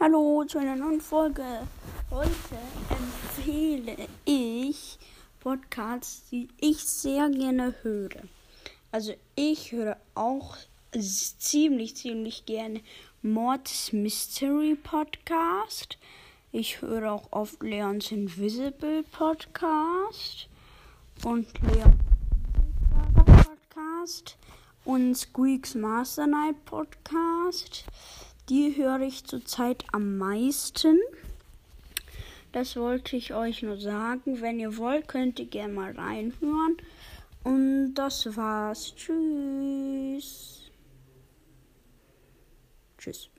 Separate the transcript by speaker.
Speaker 1: Hallo zu einer neuen Folge. Heute empfehle ich Podcasts, die ich sehr gerne höre. Also ich höre auch ziemlich, ziemlich gerne Mords Mystery Podcast. Ich höre auch oft Leons Invisible Podcast und Leons Podcast und Squeaks Master Night Podcast. Die höre ich zurzeit am meisten. Das wollte ich euch nur sagen. Wenn ihr wollt, könnt ihr gerne mal reinhören. Und das war's. Tschüss. Tschüss.